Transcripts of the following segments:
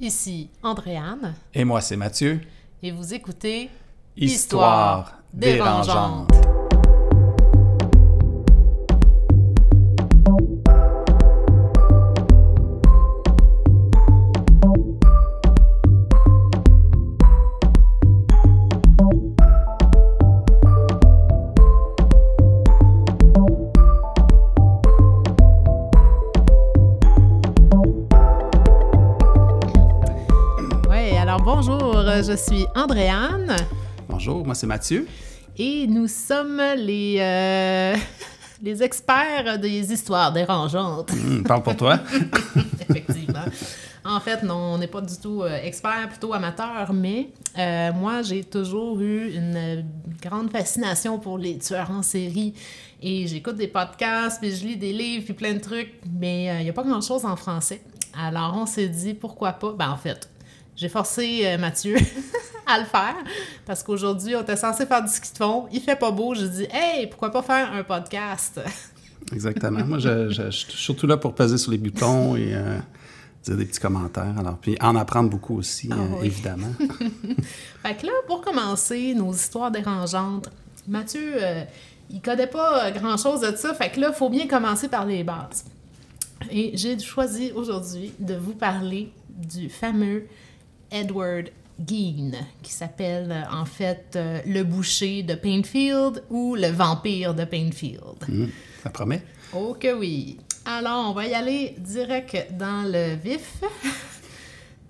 Ici Andréane. Et moi, c'est Mathieu. Et vous écoutez Histoire, dérangeante. Je suis Andréane Bonjour, moi, c'est Mathieu. et nous sommes les, euh, les experts des histoires dérangeantes. Hum, parle pour toi. Effectivement. En fait, non, on n'est pas du tout euh, expert, plutôt amateur, mais euh, moi, j'ai toujours eu une euh, grande fascination pour les tueurs en série. Et j'écoute des podcasts, puis je lis des livres, puis plein de trucs, mais il n'y a pas grand-chose en français. Alors, on s'est dit, pourquoi pas? Ben, en fait, j'ai forcé euh, Mathieu à le faire, parce qu'aujourd'hui, on était censé faire du ski de fond. Il fait pas beau. J'ai dit, hey, pourquoi pas faire un podcast? Exactement. Moi, je, je- je suis surtout là pour peser sur les boutons et euh, dire des petits commentaires. Alors, puis en apprendre beaucoup aussi, Ah euh, oui. évidemment. Fait que là, pour commencer nos histoires dérangeantes, Mathieu, euh, il connaît pas grand-chose de ça, fait que là, il faut bien commencer par les bases. Et j'ai choisi aujourd'hui de vous parler du fameux Edward Gein, qui s'appelle euh, en fait euh, le boucher de Painfield ou le vampire de Painfield. Hum, ça promet. Oh que oui. Alors, on va y aller direct dans le vif.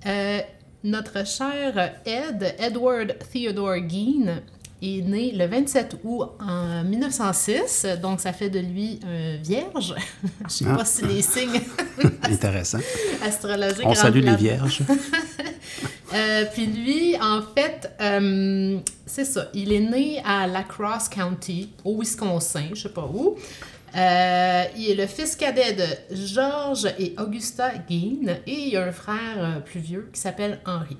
Euh, notre cher Ed, Edward Theodore Gein, est né le 27 août en 1906, donc ça fait de lui un vierge. Je sais Ah. pas si les signes Intéressant. astrologiques On salue les vierges. Euh, puis lui, en fait, euh, c'est ça. Il est né à La Crosse County, au Wisconsin, je sais pas où. Euh, il est le fils cadet de George et Augusta Gein et il a un frère plus vieux qui s'appelle Henry.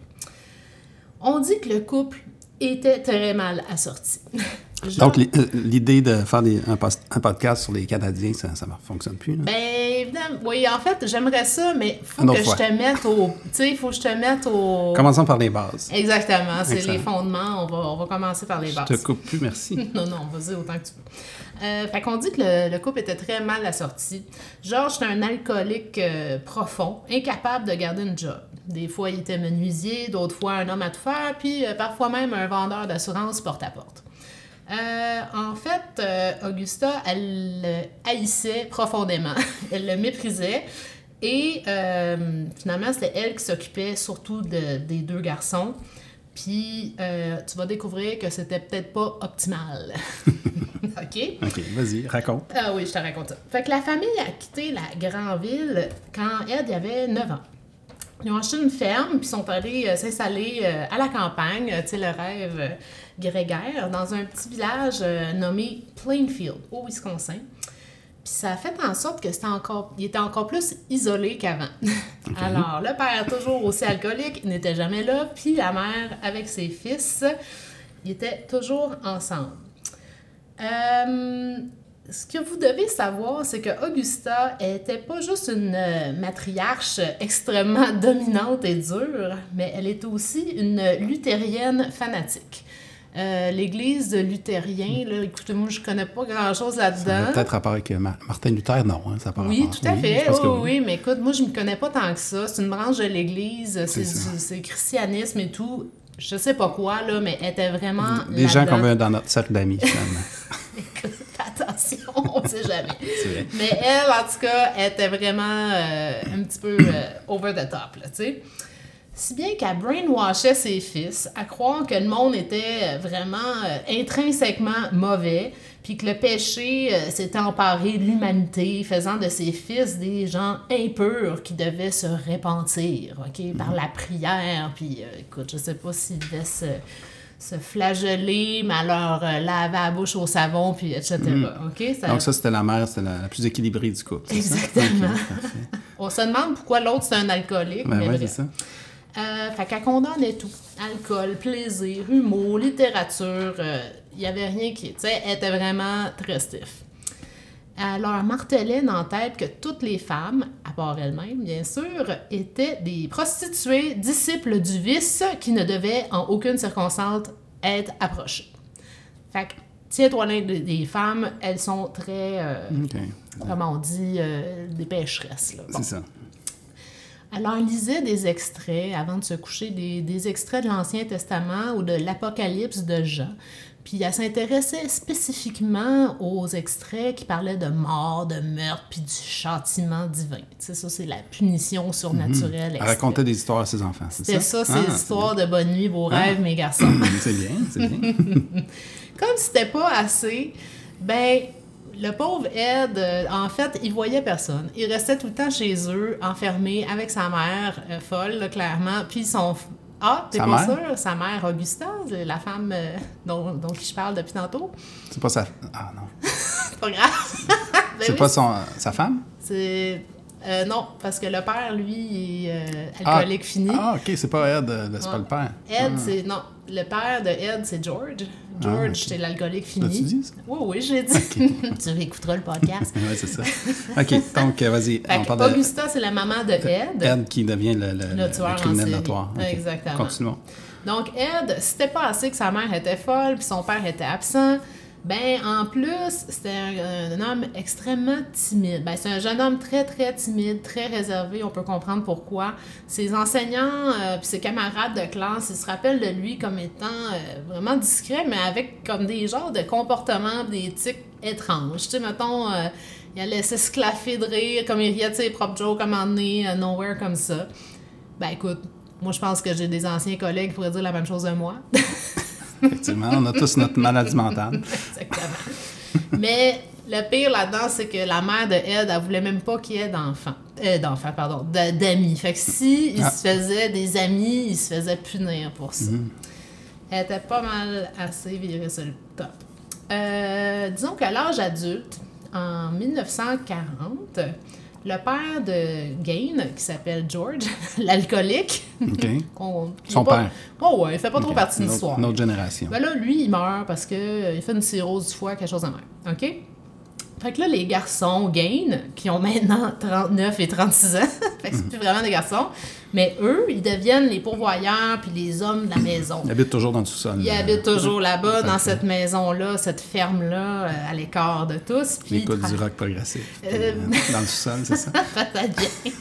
On dit que le couple était très mal assorti. Donc, euh, l'idée de faire des- un, podcast sur les Canadiens, ça ne fonctionne plus. là? Ben, oui, en fait, j'aimerais ça, mais faut Une autre que fois. je te mette au. Tu sais, faut que je te mette au. Commençons par les bases. Exactement, c'est les fondements. On va, on va commencer par les Je bases. te coupe plus, merci. Non, non, vas-y autant que tu veux. Euh, fait qu'on dit que le, le couple était très mal assorti. Georges était un alcoolique euh, profond, incapable de garder une job. Des fois, il était menuisier, d'autres fois, un homme à tout faire, puis euh, parfois même un vendeur d'assurance porte-à-porte. Euh, en fait, euh, Augusta, elle le haïssait profondément. elle le méprisait. Et euh, finalement, c'était elle qui s'occupait surtout de- des deux garçons. Puis tu vas découvrir que c'était peut-être pas optimal. OK? OK, vas-y, raconte. Ah oui, je te raconte ça. Fait que la famille a quitté la grande ville quand Ed avait 9 ans. Ils ont acheté une ferme, puis sont allés euh, s'installer euh, à la campagne, euh, tu sais, le rêve grégaire, dans un petit village nommé Plainfield, au Wisconsin. Puis ça a fait en sorte que c'était encore, il était encore plus isolé qu'avant. Alors, le père, toujours aussi alcoolique, il n'était jamais là, puis la mère, avec ses fils, ils étaient toujours ensemble. Ce que vous devez savoir, c'est que Augusta était pas juste une euh, matriarche extrêmement dominante et dure, mais elle était aussi une luthérienne fanatique. Euh, L'église luthérienne, là, écoutez, moi je connais pas grand-chose là-dedans. peut-être rapport avec euh, Ma- Martin Luther, non. Hein, ça Oui, rapport. tout à fait. Oui, que oui, oui, mais écoute, moi, je ne me connais pas tant que ça. C'est une branche de l'Église, c'est le christianisme et tout. Je sais pas quoi, là, mais elle était vraiment. Des gens qu'on veut dans notre cercle d'amis, finalement. Attention, on ne sait jamais. Vrai. Mais elle, en tout cas, elle était vraiment euh, un petit peu euh, over the top, tu sais. Si bien qu'elle brainwashait ses fils à croire que le monde était vraiment euh, intrinsèquement mauvais, puis que le péché s'était emparé de l'humanité, faisant de ses fils des gens impurs qui devaient se repentir, OK, par la prière. Puis, écoute, je sais pas s'ils devaient se, se flageller, mais alors euh, laver la bouche au savon, puis etc. Ça- Donc, ça, c'était la mère, c'était la, la plus équilibrée du couple. Exactement. On se demande pourquoi l'autre c'est un alcoolique. Ben mais ouais, c'est ça. Euh, fait qu'elle condamnait tout. Alcool, plaisir, humour, littérature. Il n'y avait rien qui... Tu sais, elle était vraiment très stiff. elle leur martelait dans la tête que toutes les femmes, à part elles-mêmes, bien sûr, étaient des prostituées disciples du vice qui ne devaient en aucune circonstance être approchées. Fait que, tiens-toi des femmes, elles sont très, euh, comment on dit, euh, des pécheresses. Là. Bon. C'est ça. Leur lisait des extraits avant de se coucher, des, des extraits de l'Ancien Testament ou de l'Apocalypse de Jean. Puis elle s'intéressait spécifiquement aux extraits qui parlaient de mort, de meurtre, puis du châtiment divin. Tu sais, ça, c'est la punition surnaturelle. Elle extrême. racontait des histoires à ses enfants, c'est C'était ça? ça, ces Ah, histoires de bonne nuit, beaux rêves, mes garçons. C'est bien, c'est bien. Comme c'était pas assez, ben le pauvre Ed, euh, en fait, il voyait personne. Il restait tout le temps chez eux, enfermé avec sa mère euh, folle, là, clairement. Puis son. Ah, t'es pas mère? sûr? Sa mère, Augusta, la femme euh, dont, je parle depuis tantôt. C'est pas sa... Ah non. C'est pas grave. Ben C'est oui, pas son... sa femme? C'est. Euh, non, parce que le père, lui, est euh, alcoolique fini. Ah, OK, c'est pas Ed, euh, c'est pas le père. Ed, c'est. Non, le père de Ed, c'est George. George, Ah, ok. c'est l'alcoolique fini. Dit, ça? Oui, oui, j'ai dit. tu réécouteras le podcast. Oui, c'est ça. OK, donc, vas-y, on de Augusta, c'est la maman de Ed. Ed qui devient le, le, Le tueur en criminel notoire. Exactement. Continuons. Donc, Ed, c'était pas assez que sa mère était folle puis son père était absent. Ben, en plus, c'était un, un homme extrêmement timide. Ben, c'est un jeune homme très, très timide, très réservé. On peut comprendre pourquoi. Ses enseignants euh, puis ses camarades de classe, ils se rappellent de lui comme étant euh, vraiment discret, mais avec comme des genres de comportements, des tics étranges. Tu sais, mettons, euh, il allait s'esclaffer de rire, comme il riait de ses propres jokes, comme un nez, euh, nowhere comme ça. Ben, écoute, moi, je pense que j'ai des anciens collègues qui pourraient dire la même chose de moi. Effectivement, on a tous notre maladie mentale. Exactement. Mais le pire là-dedans, c'est que la mère de Ed, elle voulait même pas qu'il y ait d'enfants. Euh, d'enfants, pardon, d'amis. Fait que si il Ah. se faisait des amis, il se faisait punir pour ça. Mhm. Elle était pas mal assez virée sur le top. Euh, disons qu'à l'âge adulte, en 1940, le père de Gain, qui s'appelle George, l'alcoolique, OK. qu'on- qui Son pas- père. Oh ouais, il fait pas trop partie de l'histoire. Une autre génération. Ben là, lui, il meurt parce que euh, il fait une cirrhose du foie, quelque chose de même. OK? Fait que là, les garçons Gain, qui ont maintenant 39 et 36 ans, fait que c'est plus vraiment des garçons, mais eux, ils deviennent les pourvoyeurs puis les hommes de la maison. Il habite toujours dans le sous-sol. Ils là. habitent toujours là-bas, dans cette maison-là, cette ferme-là, euh, à l'écart de tous. Puis tra- du rock progressif. Euh, euh, Dans le sous-sol, c'est ça? Peut-être bien.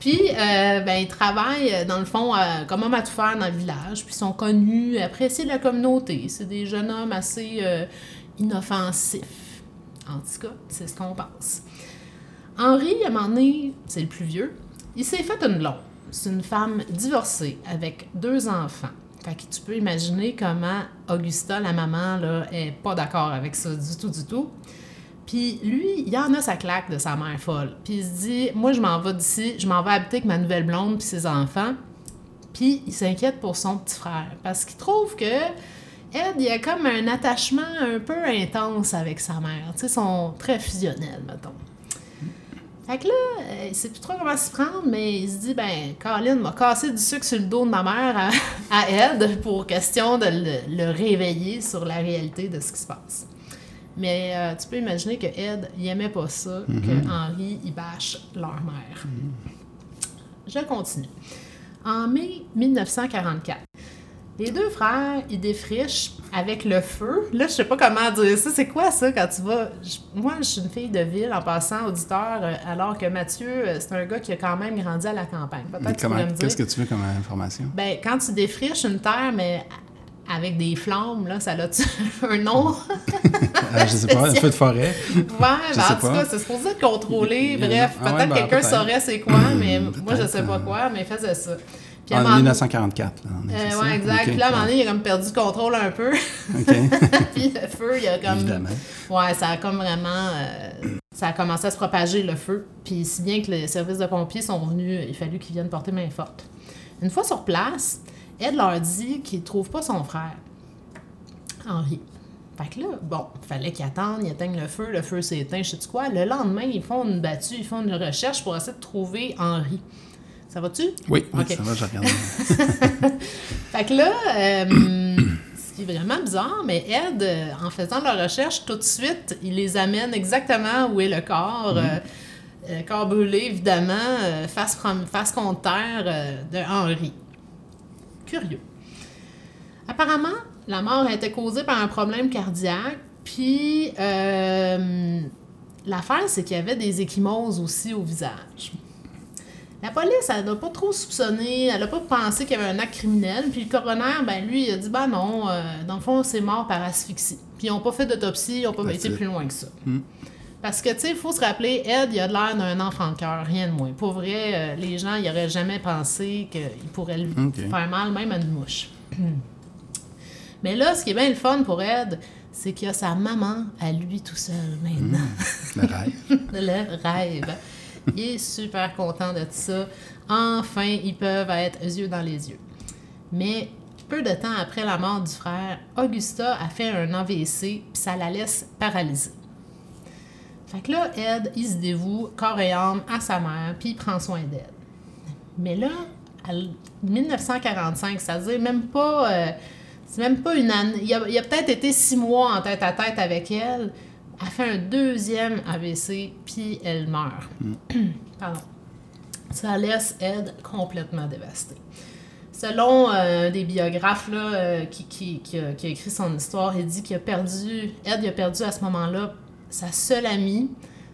Puis, euh, ben, ils travaillent, dans le fond, euh, comme homme à tout faire dans le village. Puis, ils sont connus, appréciés de la communauté. C'est des jeunes hommes assez euh, inoffensifs. En tout cas, c'est ce qu'on pense. Henri, à un moment donné, c'est le plus vieux, il s'est fait une blonde. C'est une femme divorcée avec deux enfants. Fait que tu peux imaginer comment Augusta, la maman, là, est pas d'accord avec ça du tout, du tout. Puis lui, il en a sa claque de sa mère folle. Puis il se dit, moi, je m'en vais d'ici, je m'en vais habiter avec ma nouvelle blonde puis ses enfants. Puis il s'inquiète pour son petit frère parce qu'il trouve que Ed, il a comme un attachement un peu intense avec sa mère. Tu ils sont très fusionnels, mettons. Fait que là, euh, il sait plus trop comment s'y prendre, mais il se dit, ben, Colin m'a cassé du sucre sur le dos de ma mère à, à Ed pour question de le, le réveiller sur la réalité de ce qui se passe. Mais euh, tu peux imaginer que Ed, il aimait pas ça, que Henri, il bâche leur mère. Je continue. En mai 1944, les deux frères, ils défrichent avec le feu. Là, je sais pas comment dire ça. C'est quoi ça quand tu vas. je- Moi, je suis une fille de ville en passant auditeur, euh, alors que Mathieu, euh, c'est un gars qui a quand même grandi à la campagne. Qu'est-ce que tu veux comme information? Ben, quand tu défriches une terre, mais avec des flammes, là, ça a un nom. Euh, je sais pas, un feu de forêt. Ouais, ben, en tout cas, c'est supposé être contrôlé. Bref, Ah ouais, peut-être ben, quelqu'un saurait c'est quoi, mais moi, je sais pas euh, quoi, mais il faisait ça. Puis En moment- 1944. Là, on est, Euh, ouais, exact. Puis là, à un moment donné, il a comme perdu le contrôle un peu. OK. Puis le feu, il a comme. Évidemment. Ouais, ça a comme vraiment. euh, ça a commencé à se propager, le feu. Puis si bien que les services de pompiers sont venus, il a fallu qu'ils viennent porter main forte. Une fois sur place, Ed leur dit qu'il trouve pas son frère, Henri. Fait que là, bon, fallait qu'ils attendent, ils éteignent le feu, le feu s'éteint, je sais -tu quoi. Le lendemain, ils font une battue, ils font une recherche pour essayer de trouver Henri. Ça va-tu? Oui, oui ça va, je regarde. Fait que là, euh, ce qui est vraiment bizarre, mais Ed, euh, en faisant leur recherche, tout de suite, il les amène exactement où est le corps. euh, corps brûlé, évidemment, euh, face, face contre terre de Henri. Curieux. Apparemment, la mort a été causée par un problème cardiaque, puis l'affaire, c'est qu'il y avait des échymoses aussi au visage. La police, elle n'a pas trop soupçonné, elle n'a pas pensé qu'il y avait un acte criminel, puis le coroner, ben lui, il a dit, ben non, euh, dans le fond, c'est mort par asphyxie. Puis ils n'ont pas fait d'autopsie, ils n'ont pas été plus loin que ça. Parce que, tu sais, il faut se rappeler, Ed, il a de l'air d'un enfant de cœur, rien de moins. Pour vrai, euh, les gens, ils n'auraient jamais pensé qu'il pourrait lui faire mal, même à une mouche. Mais là, ce qui est bien le fun pour Ed, c'est qu'il a sa maman à lui tout seul maintenant. Le rêve. Le rêve. Il est super content de ça. Enfin, ils peuvent être yeux dans les yeux. Mais peu de temps après la mort du frère, Augusta a fait un AVC, puis ça la laisse paralysée. Fait que là, Ed, il se dévoue corps et âme à sa mère, puis il prend soin d'elle. Mais là, à l- 1945, c'est-à-dire même pas... euh, c'est même pas une année... Il a peut-être été six mois en tête à tête avec elle. Elle fait un deuxième AVC, puis elle meurt. Pardon. Ça laisse Ed complètement dévasté. Selon euh, des biographes là, euh, qui, qui, qui, a, qui a écrit son histoire, il dit qu'il a perdu, Ed il a perdu à ce moment-là sa seule amie,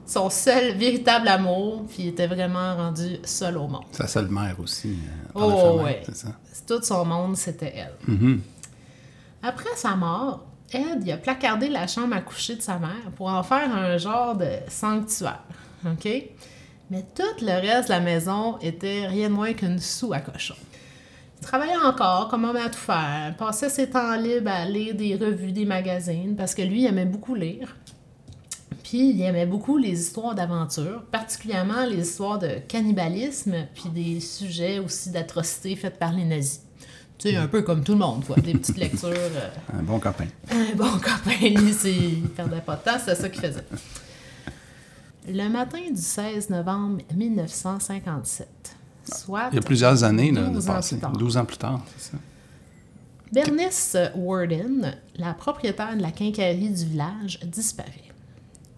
son seul véritable amour, puis il était vraiment rendu seul au monde. Sa seule mère aussi. euh, Oh. C'est ça. Tout son monde, c'était elle. Mhm. Après sa mort, Ed il a placardé la chambre à coucher de sa mère pour en faire un genre de sanctuaire. Mais tout le reste de la maison était rien de moins qu'une sou à cochon. Il travaillait encore comme homme à tout faire, passait ses temps libres à lire des revues, des magazines, parce que lui, il aimait beaucoup lire. Puis il aimait beaucoup les histoires d'aventure, particulièrement les histoires de cannibalisme, puis des sujets aussi d'atrocités faites par les nazis. Tu sais, un peu comme tout le monde, quoi. Des petites lectures. euh, Un bon copain. un bon copain, lui, c'est- il perdait pas de temps, c'était ça qu'il faisait. Le matin du 16 novembre 1957, soit Il y a plusieurs années là, de 12 ans passé. plus tard. 12 ans plus tard, c'est ça. Bernice Warden, la propriétaire de la quincaillerie du village, disparaît.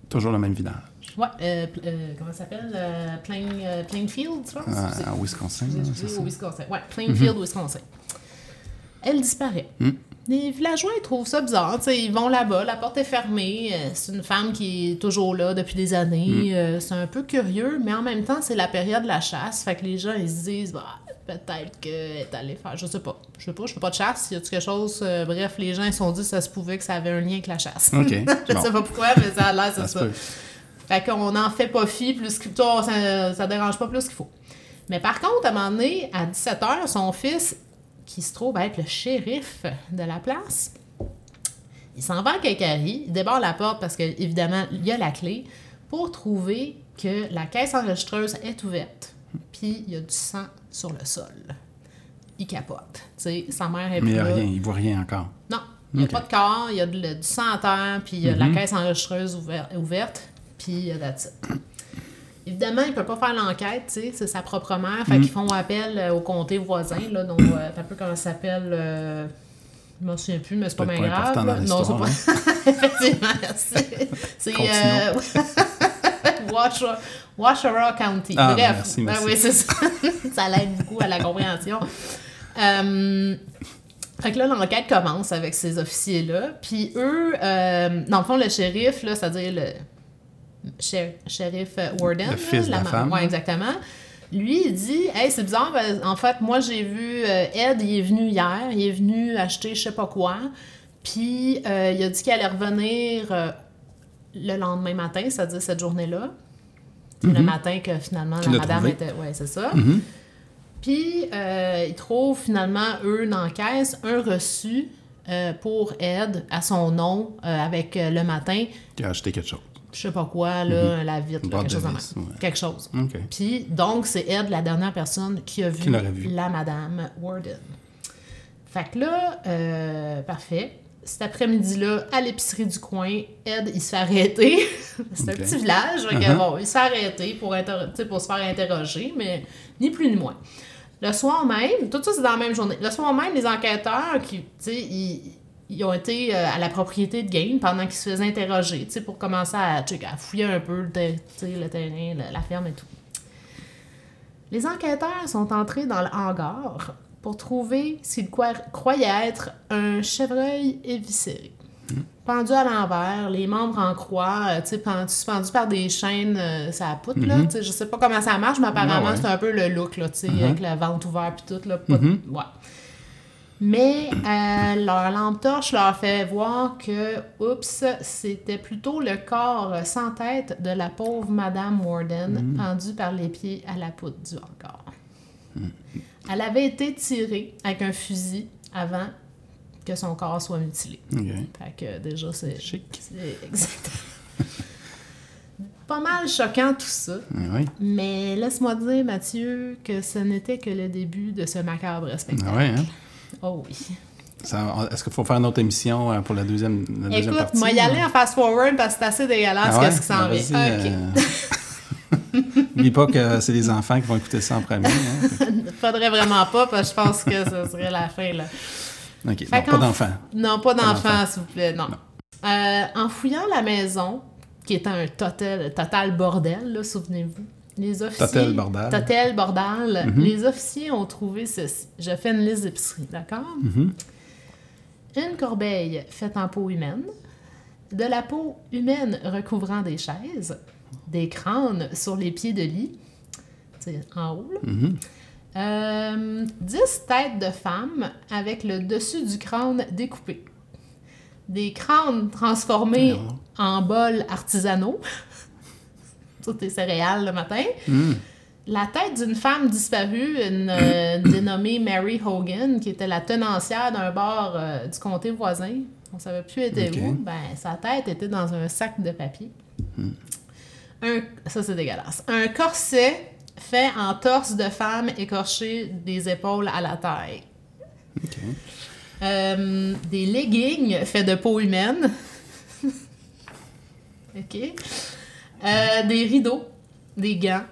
Toujours le même village. Ouais, euh, euh, comment ça s'appelle? Euh, Plain, Plainfield, je pense? C'est- à Wisconsin, c'est au Wisconsin. Ouais, Plainfield, Wisconsin. Elle disparaît. Les villageois, ils trouvent ça bizarre. ils vont là-bas, la porte est fermée. euh, C'est une femme qui est toujours là depuis des années. euh, c'est un peu curieux, mais en même temps, c'est la période de la chasse. Fait que les gens, ils se disent, bah, peut-être qu'elle est allée faire. Je sais pas. Je sais pas, je fais pas de chasse. Y a-tu quelque chose? euh, bref, les gens, ils se sont dit que ça se pouvait que ça avait un lien avec la chasse. Je bon. sais pas pourquoi, mais ça a l'air, c'est Ça ça. Fait qu'on n'en fait pas fi plus qu'il toi, ça, ça dérange pas plus qu'il faut. Mais par contre, à un moment donné, à 17h, son fils, qui se trouve être le shérif de la place, il s'en va à Kakari, il débarre la porte parce que évidemment il y a la clé, pour trouver que la caisse enregistreuse est ouverte. Puis il y a du sang sur le sol. Il capote. Tu sais, sa mère est Mais il n'y a rien, il voit rien encore. Non, il n'y a pas de corps, il y a de- du sang à terre, puis il y a la caisse enregistreuse ouver- ouverte, puis il y a that's it. Évidemment, il peut pas faire l'enquête, tu sais, c'est sa propre mère, fait qu'ils font appel euh, au comté voisin, là, dont, euh, un peu comment ça s'appelle, euh, je m'en souviens plus, mais c'est pas bien grave. dans Non, c'est pas... Effectivement, c'est... c'est euh, Washer- Washara County. Ah, Bref, merci, ben oui, c'est ça. ça l'aide beaucoup à la compréhension. Euh, fait que là, l'enquête commence avec ces officiers-là. Puis eux, euh, dans le fond, le shérif, là, c'est-à-dire le shérif euh, Warden. Le fils de la femme. Ouais, exactement. Lui, il dit Hey, c'est bizarre, ben, en fait, moi, j'ai vu euh, Ed, il est venu hier, il est venu acheter je sais pas quoi. Puis euh, il a dit qu'il allait revenir euh, le lendemain matin, c'est-à-dire cette journée-là. C'est le matin que finalement la madame trouvé. était. Ouais, c'est ça. Mhm. Puis, euh, ils trouvent finalement, eux, dans la caisse, un reçu euh, pour Ed à son nom euh, avec euh, le matin, Il a acheté quelque chose. Je sais pas quoi, là, la vitre, là, quelque, chose vis, même. ouais. quelque chose. Puis, donc, c'est Ed, la dernière personne qui a vu, Qui l'aurait vu. la madame Warden. Fait que là, euh, parfait. Cet après-midi-là, à l'épicerie du coin, Ed, il se fait arrêter. c'est un petit village. que, Uh-huh. bon, il se fait arrêter pour, pour se faire interroger, mais ni plus ni moins. Le soir même, tout ça c'est dans la même journée. Le soir même, les enquêteurs qui, tu sais, ils, ils ont été euh, à la propriété de Gain pendant qu'ils se faisaient interroger, tu sais, pour commencer à, à fouiller un peu le, le terrain, la, la ferme et tout. Les enquêteurs sont entrés dans le hangar pour trouver ce qu'ils croient- croyaient être un chevreuil éviscéré. Pendu à l'envers, les membres en croix, euh, tu sais, pendu- suspendus par des chaînes, euh, ça poutre, là. Tu sais, Je sais pas comment ça marche, mais apparemment, Ah ouais. c'est un peu le look, là, tu sais, avec le ventre ouvert puis tout, là. pas- ouais. Mais euh, leur lampe torche leur fait voir que, oups, c'était plutôt le corps sans tête de la pauvre Madame Warden, pendue par les pieds à la poutre du hangar. Elle avait été tirée avec un fusil avant que son corps soit mutilé. OK. Fait que déjà, c'est... Chic. c'est exact. Pas mal choquant tout ça. Ah Oui. Mais laisse-moi dire, Mathieu, que ce n'était que le début de ce macabre spectacle. Ah ouais, hein? Oh oui. Est-ce qu'il faut faire une autre émission euh, pour la deuxième, la deuxième Écoute, partie? moi y aller en fast-forward parce que c'est assez dégueulasse Ah ouais? qu'est-ce qui s'en Ah, vient. Ok. euh, N'oublie pas que c'est les enfants qui vont écouter ça en premier. Hein? Faudrait vraiment pas parce que je pense que ce serait la fin, là. OK, non, pas d'enfants. Non, pas d'enfants. s'il vous plaît, non. Euh, en fouillant la maison, qui était un total, total bordel, souvenez-vous, les officiers... Total bordel. Total bordel. Les officiers ont trouvé ceci. Je fais une liste d'épicerie, d'accord? Une corbeille faite en peau humaine, de la peau humaine recouvrant des chaises, des crânes sur les pieds de lit, en haut, là. Euh, 10 têtes de femmes avec le dessus du crâne découpé. Des crânes transformés Non. en bols artisanaux. Tout est céréales le matin. La tête d'une femme disparue, une euh, dénommée Mary Hogan, qui était la tenancière d'un bar euh, du comté voisin. On savait plus était où. Ben, sa tête était dans un sac de papier. Un, ça, c'est dégueulasse. Un corset fait en torse de femme écorché des épaules à la taille. Euh, des leggings faits de peau humaine. OK. Euh, des rideaux, des gants,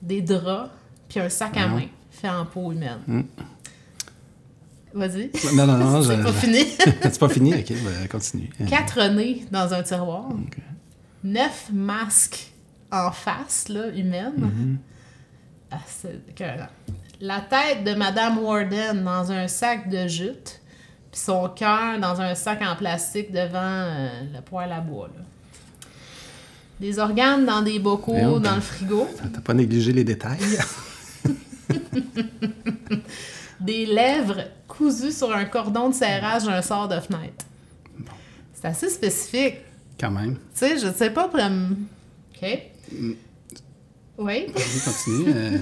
des draps, puis un sac à main fait en peau humaine. Vas-y. Non, non, non, C'est pas fini. c'est pas fini? OK, ben, continue. Quatre nez dans un tiroir. Neuf masques en face, là, humaine. Ah, c'est écœurant. La tête de Madame Warden dans un sac de jute, puis son cœur dans un sac en plastique devant euh, le poêle à bois. Là. Des organes dans des bocaux dans le frigo. T'as pas négligé les détails? Des lèvres cousues sur un cordon de serrage d'un sort de fenêtre. C'est assez spécifique. Quand même. Tu sais, je sais pas pour... OK. Oui, Vas-y, continue. Euh,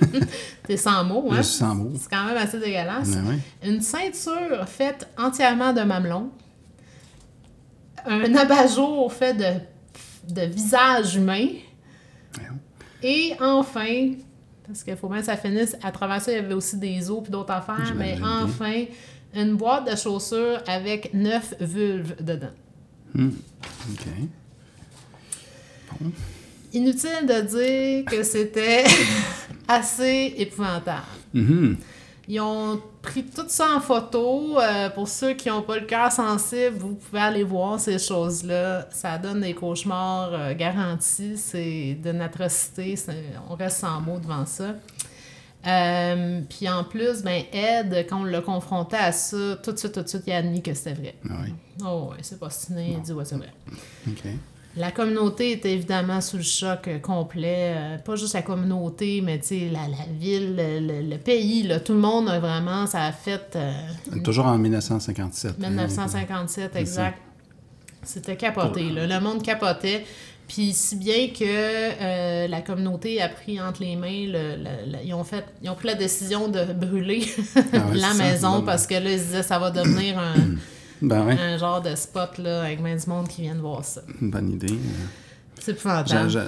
t'es sans mots, je hein? suis sans mots. C'est quand même assez dégueulasse. Ben oui. Une ceinture faite entièrement de mamelons. Un abat-jour fait de, de visage humain. Et enfin, parce qu'il faut bien que ça finisse, à travers ça, il y avait aussi des os et d'autres affaires, mais bien. enfin, une boîte de chaussures avec neuf vulves dedans. OK. Inutile de dire que c'était assez épouvantable. Mhm. Ils ont pris tout ça en photo. Euh, pour ceux qui n'ont pas le cœur sensible, vous pouvez aller voir ces choses-là. Ça donne des cauchemars euh, garantis. C'est d'une atrocité. On reste sans mots devant ça. Euh, puis en plus, ben Ed, quand on l'a confronté à ça, tout de suite, tout de suite, il a admis que c'était vrai. Ah oui. Oh ouais, c'est pas ciné, il dit ouais, c'est vrai. OK. La communauté était évidemment sous le choc euh, complet. euh, pas juste la communauté, mais tu sais, la, la ville, le, le- le pays, là, tout le monde a vraiment, ça a fait euh, Toujours en 1957. hein. 1957, exact. C'était capoté, là. Le monde capotait. Puis si bien que euh, la communauté a pris entre les mains, le, le- le- ils, ont fait, ils ont pris la décision de brûler Ah ouais, la ça. maison parce que là, ils se disaient ça va devenir un, Ben oui, un genre de spot là, avec bien du monde qui viennent voir ça. une bonne idée. C'est épouvantable. je-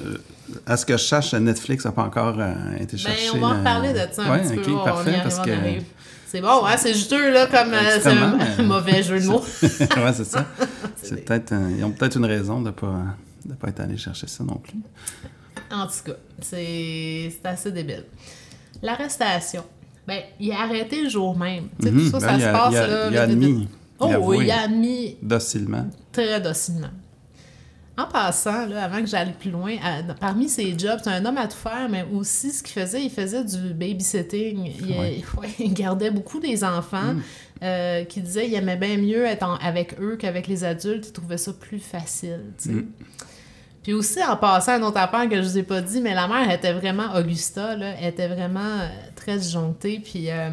à ce que je sache, Netflix n'a pas encore euh, été Ben, cherché. on va en la- reparler de ça un Ouais, petit ok, peu. on parfait, y arrive, parce on que... C'est bon, hein? C'est juteux, là, comme euh, c'est un mauvais jeu de mots. ouais, c'est ça. C'est peut-être, euh, ils ont peut-être une raison de ne pas, de pas être allés chercher ça non plus. En tout cas, c'est c'est assez débile. L'arrestation. Ben, il est arrêté le jour même. Tu sais, Mhm. tout ça, Ben, ça il se a- passe il a, là. il a admis. Oh, avoué. il a admis Docilement. très docilement. En passant, là, avant que j'aille plus loin, à- parmi ses jobs, c'est un homme à tout faire, mais aussi ce qu'il faisait, il faisait du babysitting. Il, Ouais. ouais, il gardait beaucoup des enfants euh, qui disaient qu'il aimait bien mieux être en- avec eux qu'avec les adultes. Il trouvait ça plus facile. Mm. Puis aussi, en passant, une autre affaire que je vous ai pas dit, mais la mère était vraiment, Augusta, là, elle était vraiment euh, très disjonctée. Puis euh,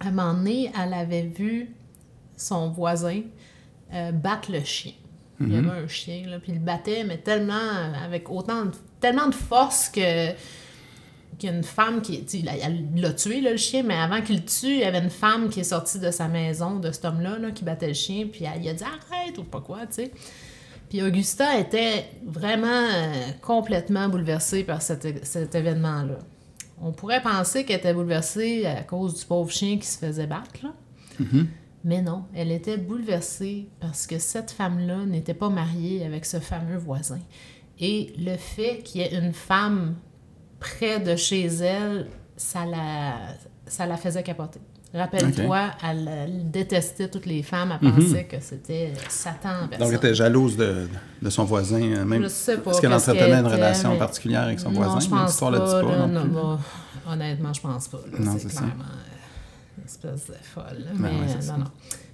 à un moment donné, elle avait vu son voisin euh, battre le chien. Il y Mhm. avait un chien, là, puis il le battait, mais tellement, avec autant de, tellement de force que qu'il y a une femme qui, elle- l'a tué, là, le chien, mais avant qu'il le tue, il y avait une femme qui est sortie de sa maison, de cet homme-là, là, qui battait le chien, puis elle lui a dit « Arrête » ou pas quoi, tu sais. Puis Augusta était vraiment euh, complètement bouleversée par cet, cet événement-là. On pourrait penser qu'elle était bouleversée à cause du pauvre chien qui se faisait battre, là. Mais non, elle était bouleversée parce que cette femme-là n'était pas mariée avec ce fameux voisin. Et le fait qu'il y ait une femme près de chez elle, ça la, ça la faisait capoter. Rappelle-toi, elle, elle détestait toutes les femmes, elle pensait que c'était Satan Donc, elle était jalouse de, de son voisin, euh, même. Je sais pas Est-ce qu'elle entretenait une relation mais- particulière avec son non, voisin? je pense L'histoire le dit pas. là, non non, bah, honnêtement, je pense pas. là. Non, c'est c'est ça. Espèce de folle. Ben mais ouais, euh, non, non.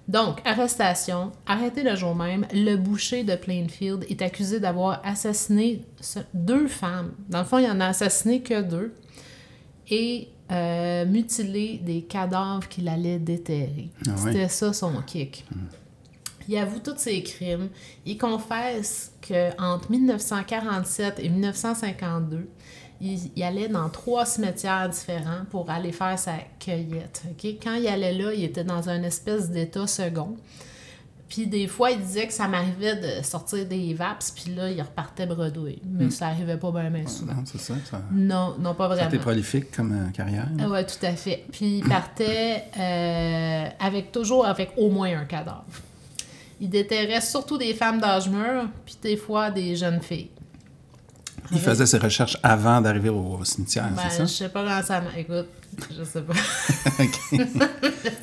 Donc, arrestation. Arrêté le jour même, le boucher de Plainfield est accusé d'avoir assassiné deux femmes. Dans le fond, il en a assassiné que deux. Et euh, mutilé des cadavres qu'il allait déterrer. Ah ouais. C'était ça son kick. Il avoue tous ses crimes. Il confesse qu'entre 1947 et 1952, il, il allait dans trois cimetières différents pour aller faire sa cueillette. Quand il allait là, il était dans un espèce d'état second. Puis des fois, il disait que ça m'arrivait de sortir des vaps, puis là, il repartait bredouille. Mais ça arrivait pas bien, bien souvent. Non, c'est ça. Ça, Non, non, pas vraiment. été prolifique comme euh, carrière. Ah ouais, tout à fait. Puis il partait euh, avec toujours avec au moins un cadavre. Il déterrait surtout des femmes d'âge mûr, puis des fois des jeunes filles. Il faisait ses recherches avant d'arriver au cimetière, Ben, c'est je ça? sais pas comment ça... m'a- Écoute, je sais pas. OK.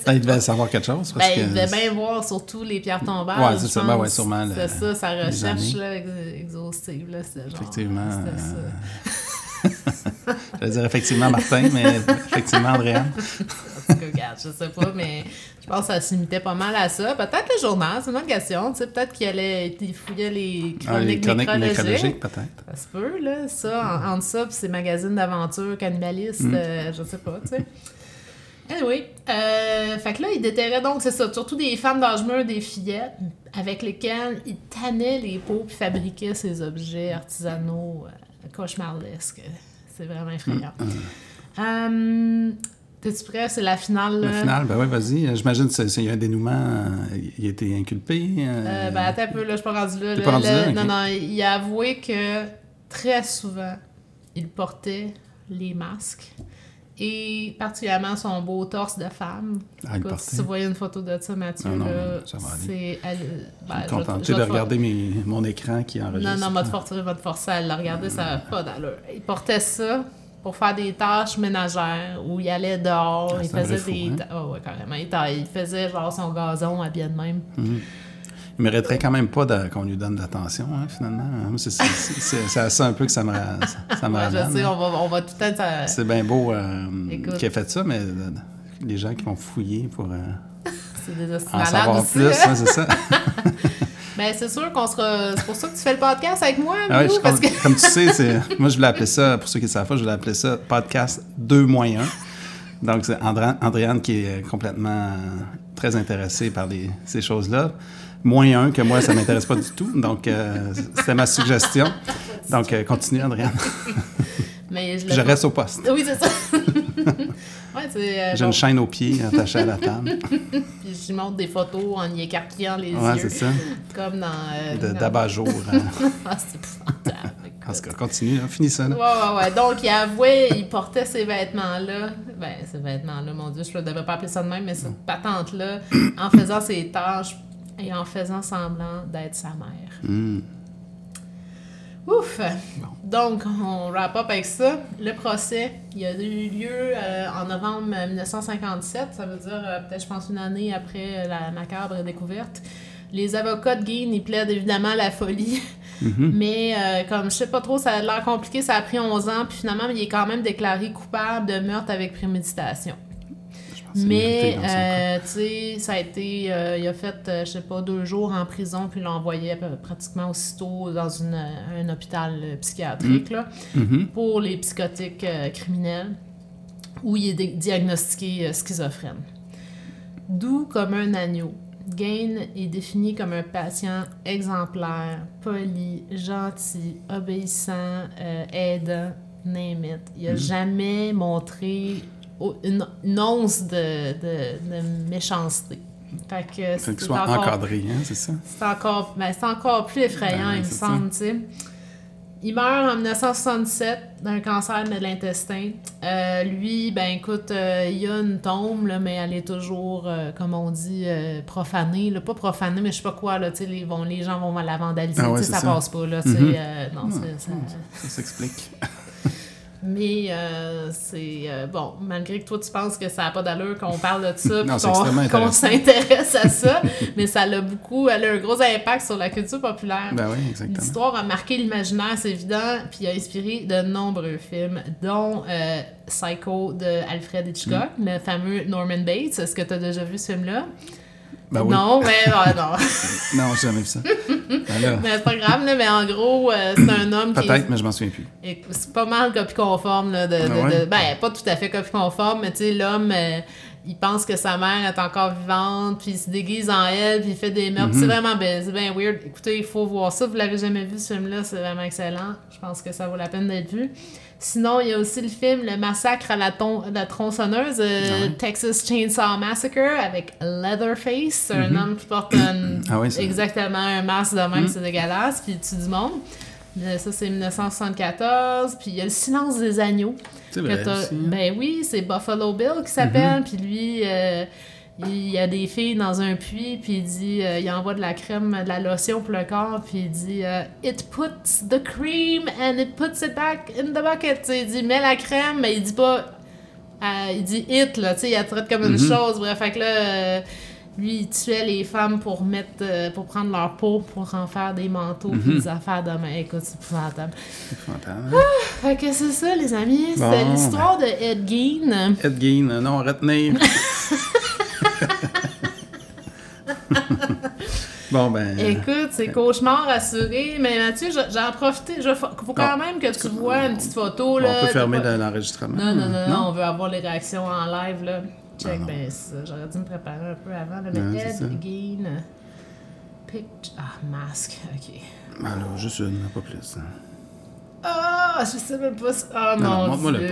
Ben, il devait savoir quelque chose. Parce Ben, que... il devait bien voir surtout les pierres tombables. Ouais, c'est je ça. Ben ouais, sûrement, le- C'est ça, sa recherche là, ex- exhaustive. Là, genre, Effectivement, euh, ça. Je vais dire effectivement Martin, mais effectivement Andréane. En tout cas, regarde, je sais pas, mais je pense que ça se limitait pas mal à ça. Peut-être le journal, c'est une bonne question. Tu sais, peut-être qu'il allait, il fouillait les Ah, les chroniques, chroniques nécrologiques. nécrologiques, peut-être. Ça se peut, là, ça, en- entre ça puis ces magazines d'aventure cannibalistes, Mm. euh, je sais pas, tu sais. Anyway, euh, fait que là, il déterrait donc, c'est ça, surtout des femmes d'âge mûr, des fillettes, avec lesquelles il tannait les peaux puis fabriquait ces objets artisanaux euh, cauchemardesques. C'est vraiment effrayant. Euh, T'es-tu prêt? C'est la finale. La là? finale, ben oui, vas-y. Euh, J'imagine qu'il y a un dénouement. euh, Il a été inculpé. euh, Euh, ben, attends un peu, là, je suis pas rendu là. T'es là, pas rendu là. là, ok. Non, non, il a avoué que très souvent, il portait les masques. Et particulièrement son beau torse de femme. Ah, Écoute, si tu voyais une photo de ça, Mathieu, non, là, c'est... elle- ben, Je suis contenté de regarder mes- mon écran qui enregistre. Non, non, mode forcer, mode forcer à le regarder, ça n'a pas d'allure. Il portait ça pour faire des tâches ménagères où il allait dehors, Ah, il faisait vrai fou, des... hein? Ah ouais, carrément. Il, il faisait genre son gazon habillé de même. Il mériterait quand même pas qu'on lui donne d'attention, hein, finalement. Moi, C'est à ça un peu que ça me, ça me Ouais, je sais, hein. on va, on va tout ça- C'est bien beau euh, qu'il ait fait ça, mais euh, les gens qui vont fouiller pour euh, en savoir aussi, plus, hein. c'est ça. Ben, c'est sûr qu'on sera. C'est pour ça que tu fais le podcast avec moi, Ah Milou, parce que. comme, tu sais, c'est- moi je voulais appeler ça, pour ceux qui ne savent pas, je voulais appeler ça podcast 2 moins 1. Donc c'est Andréane qui est complètement très intéressée par les- ces choses-là. Moins 1 que moi, ça ne m'intéresse pas du tout. Donc euh, c'était ma suggestion. Donc euh, continue Andréane. Mais je, Je reste au poste. Oui, c'est ça. ouais, euh, J'ai bon, une chaîne aux pieds attachée à la table. puis je montre des photos en y écarquillant les Ouais, yeux. c'est ça. Comme dans. euh, D'abat-jour. euh. Ah, c'est épouvantable. En tout cas, continue, là, finis ça. là. Ouais, ouais, ouais. Donc, il avouait, il portait ces vêtements-là. Ben, ces vêtements-là, mon Dieu, je ne devrais pas appeler ça de même, mais cette patente-là, en faisant ses tâches et en faisant semblant d'être sa mère. Hmm. Ouf! Donc, on wrap up avec ça. Le procès, il a eu lieu euh, en novembre 1957, ça veut dire euh, peut-être, je pense, une année après la macabre découverte. Les avocats de Gein, ils plaident évidemment la folie. Mais euh, comme je sais pas trop, ça a l'air compliqué, ça a pris 11 ans, puis finalement, il est quand même déclaré coupable de meurtre avec préméditation. Mais, euh, tu sais, ça a été. euh, il a fait, euh, je sais pas, deux jours en prison, puis il l'a envoyé pratiquement aussitôt dans une, un hôpital psychiatrique, là, Mhm. pour les psychotiques criminels, où il est diagnostiqué schizophrène. D'où comme un agneau. Gain est défini comme un patient exemplaire, poli, gentil, obéissant, euh, aidant, name it. Il a jamais montré une, une once de, de, de méchanceté. Fait que c'est qu'il soit encore, encadré, hein, c'est ça? c'est encore, ben, c'est encore plus effrayant, Ben il me ça. semble, tu sais. Il meurt en 1967 d'un cancer de l'intestin. Euh, lui, ben écoute, euh, il y a une tombe, là, mais elle est toujours, euh, comme on dit, profanée. Là. Pas profanée, mais je sais pas quoi, là, tu sais, les, vont- les gens vont la vandaliser, Ah ouais, tu sais, c'est ça, ça. passe pas, là, euh, non, c'est- ça- Ça s'explique. Mais euh, c'est euh, bon, malgré que toi tu penses que ça n'a pas d'allure qu'on parle de ça, qu'on- s'intéresse à ça, mais ça a beaucoup, elle a un gros impact sur la culture populaire. Ben oui, exactement. L'histoire a marqué l'imaginaire, c'est évident, puis a inspiré de nombreux films, dont euh, Psycho de Alfred Hitchcock, Mm. le fameux Norman Bates. Est-ce que tu as déjà vu ce film-là? Ben oui. Non, mais ah, non. Non, j'ai jamais vu ça. Ben mais c'est pas grave, là, mais en gros, euh, c'est un homme qui peut-être, mais je m'en souviens plus. C'est pas mal copie conforme, là, de, de- Ah ouais? de- ben, pas tout à fait copie conforme, mais tu sais, l'homme, euh, il pense que sa mère est encore vivante, puis il se déguise en elle, puis il fait des meurtres. Mhm. C'est vraiment ben, c'est bien weird. Écoutez, il faut voir ça. Vous l'avez jamais vu, ce film-là, c'est vraiment excellent. Je pense que ça vaut la peine d'être vu. Sinon, il y a aussi le film Le massacre à la, ton- la tronçonneuse, euh, Ah ouais? Texas Chainsaw Massacre, avec Leatherface, un homme qui porte un- Ah exactement un masque de même, Mhm. c'est dégueulasse, puis il tue du monde. Euh, Ça, c'est 1974. Puis il y a Le silence des agneaux. C'est vrai. aussi, hein. Ben oui, c'est Buffalo Bill qui s'appelle. Puis lui, euh, il y a des filles dans un puits. Puis il dit, euh, il envoie de la crème, de la lotion pour le corps. Puis il dit, euh, It puts the cream and it puts it back in the bucket. Tu sais, il dit, mets la crème, mais il dit pas. euh, il dit it, là. Tu sais, il la traite comme une Mhm. chose. Bref, fait que là. euh, lui, il tuait les femmes pour mettre, pour prendre leur peau, pour en faire des manteaux, puis Mhm. des affaires de main. Écoute, c'est épouvantable. C'est épouvantable. Fait que c'est ça, les amis. Bon, C'était l'histoire de Ed Gein. Ed Gein, non, retenez. bon, ben. Écoute, c'est cauchemar assuré. Mais Mathieu, je- j'en profite. Il faut quand même que tu vois une petite photo. Là, on peut fermer l'enregistrement? Non, non, non, non, on veut avoir les réactions en live. là. Check, Ah, ben. J'aurais dû me préparer un peu avant. Mais Ed. Gein. Picture. Ah, masque. OK. Ben là, juste une, pas plus. Ah, je sais même pas. Ah, Non, mon montre-moi le Dieu.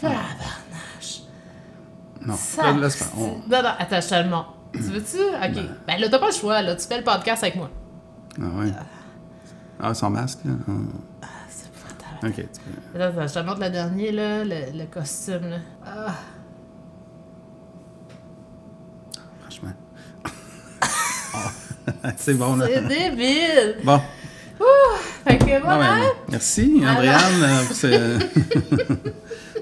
pas. Non, Ça, là. On- Non, non, attends, je te le montre. Tu veux-tu? OK. Ben là, t'as pas le choix, là. Tu fais le podcast avec moi. Ah ouais. Ah, son masque, là? Ah, C'est épouvantable. Ok, tu peux. Attends, attends, je te montre le dernier, là, le, le costume, là. Ah, Franchement. Ah, c'est bon, là. c'est débile! Bon. Fait que Ah, voilà. ben, merci, Andréane, euh,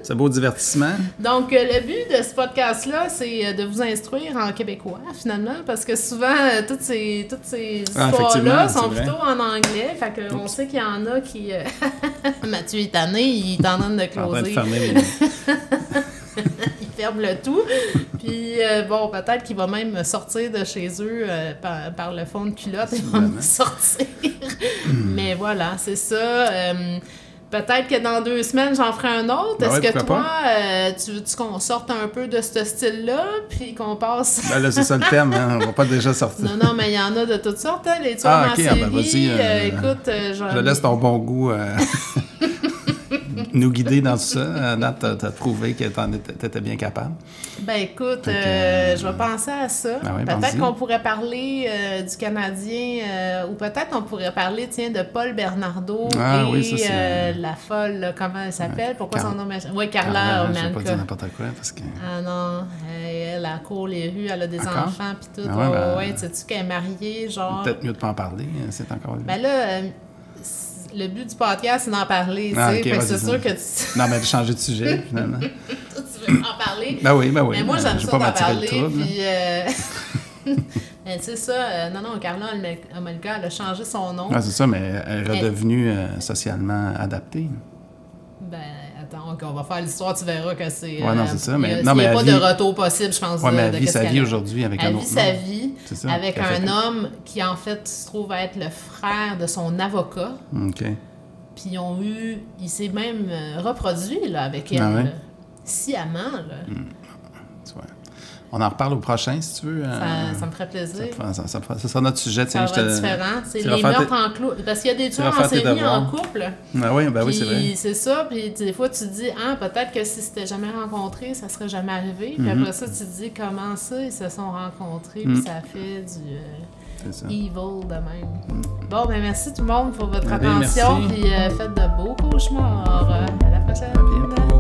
ce, beau divertissement. Donc, euh, le but de ce podcast-là, c'est euh, de vous instruire en québécois, finalement, parce que souvent, euh, toutes ces, toutes ces Ah, histoires-là sont plutôt en anglais. Fait que on sait qu'il y en a qui... euh, Mathieu est tanné, il est en train de closer. il ferme le tout. Puis, euh, bon, peut-être qu'il va même sortir de chez eux euh, par, par le fond de culotte. Il va sortir. Mais voilà, c'est ça. Euh, Peut-être que dans deux semaines, j'en ferai un autre. Ben Est-ce ouais, que toi, euh, tu veux-tu qu'on sorte un peu de ce style-là, puis qu'on passe... Ben là, c'est ça le thème, hein. on va pas déjà sortir. Non, non, mais il y en a de toutes sortes, hein, les tueurs Ah, en ok, ah, ben, série. vas-y, euh, euh, écoute, euh, Je laisse ton bon goût nous guider dans tout ça. À date, t'as- t'as prouvé que t'en étais, bien capable? Ben écoute, euh, euh, je vais penser à ça. Ben peut-être qu'on pourrait parler euh, du Canadien, euh, ou peut-être on pourrait parler, tiens, de Paul Bernardo Ah et oui, ça, euh, la folle, comment elle s'appelle? Pourquoi Car- son nom est... Oui, Carla je vais pas dire n'importe quoi parce que. Ah non, elle, elle court les rues, elle a des Encore? enfants puis tout. Ah ouais, ouais, ben- ouais, sais-tu qu'elle est mariée, genre... Peut-être mieux de pas en parler, c'est encore. Ben là, euh, le but du podcast, c'est d'en parler. Ah, ok, fait que ouais, c'est sûr que tu, Non, mais de changer de sujet, finalement. tu veux en parler. Ben oui, ben oui. mais moi, j'aime Je ça pas parler. Puis, euh... mais tu sais ça, euh, non, non, Carla Omolka, elle a changé son nom. Ouais, c'est ça, mais elle est redevenue euh, socialement adaptée. Ben, ok, on va faire l'histoire, tu verras que c'est. Ouais, non, c'est ça, mais- il y a- non, il y a mais pas elle de vit- retour possible, je pense. Ouais, mais elle de vit sa vie aujourd'hui avec Elle un vit autre sa nom. vie C'est ça, avec un homme qui, en fait, se trouve être le frère de son avocat. OK. Puis ils ont eu. Il s'est même euh, reproduit là, avec elle. Ah ouais? là. Sciemment, là. Vois. On en reparle au prochain, si tu veux. euh, Ça, ça me ferait plaisir. ça, ça- ça- ça sera notre sujet. Ça tiens, va je être différent. C'est les meurtres en clou. Parce qu'il y a des tueurs en série en couple. Ah oui, ben oui, c'est vrai. Puis c'est ça, puis des fois tu te dis, ah, peut-être que si c'était jamais rencontré, ça serait jamais arrivé. Puis Mhm. après ça, tu te dis, comment ça, ils se sont rencontrés, puis ça fait du euh, ça. evil de même. Bon, ben merci tout le monde pour votre Ben, attention, merci. puis euh, faites de beaux cauchemars. À la prochaine. À.